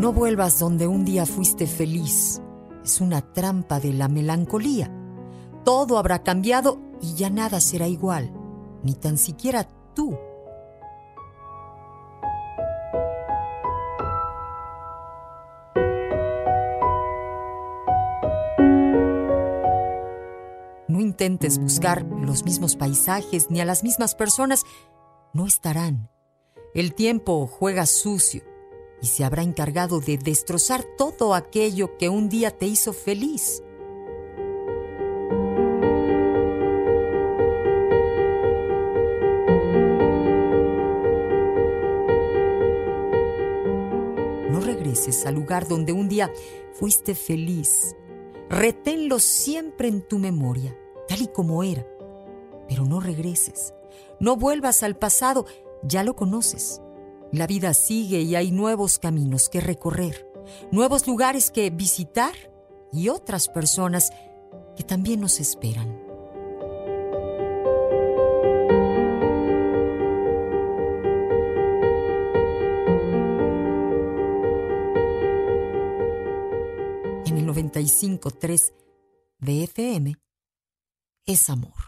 No vuelvas donde un día fuiste feliz. Es una trampa de la melancolía. Todo habrá cambiado y ya nada será igual, ni tan siquiera tú. No intentes buscar los mismos paisajes ni a las mismas personas. No estarán. El tiempo juega sucio y se habrá encargado de destrozar todo aquello que un día te hizo feliz. No regreses al lugar donde un día fuiste feliz. Reténlo siempre en tu memoria, tal y como era. Pero no regreses. No vuelvas al pasado, ya lo conoces. La vida sigue y hay nuevos caminos que recorrer, nuevos lugares que visitar y otras personas que también nos esperan. En el 95.3 de FM es amor.